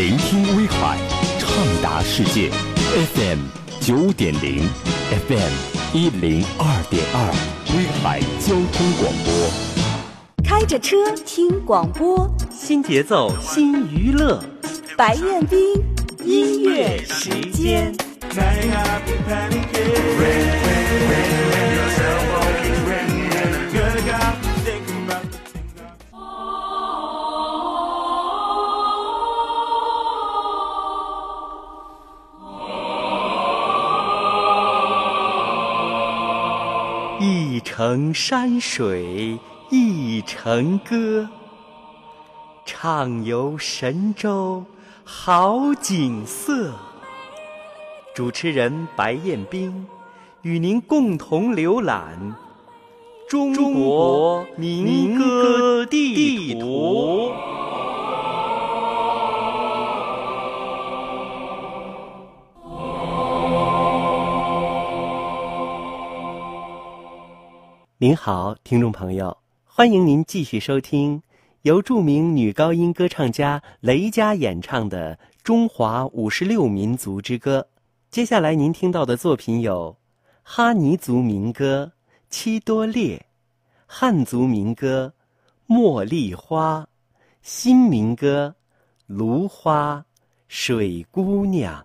聆听威海，畅达世界。FM 九点零，FM 一零二点二，威海交通广播。开着车听广播，新节奏新娱乐，白彦斌音乐时间。一程山水一城歌，畅游神州好景色。主持人白彦斌与您共同浏览中国民歌地图。您好，听众朋友，欢迎您继续收听由著名女高音歌唱家雷佳演唱的《中华五十六民族之歌》。接下来您听到的作品有哈尼族民歌《七多列》，汉族民歌《茉莉花》，新民歌《芦花》，水姑娘。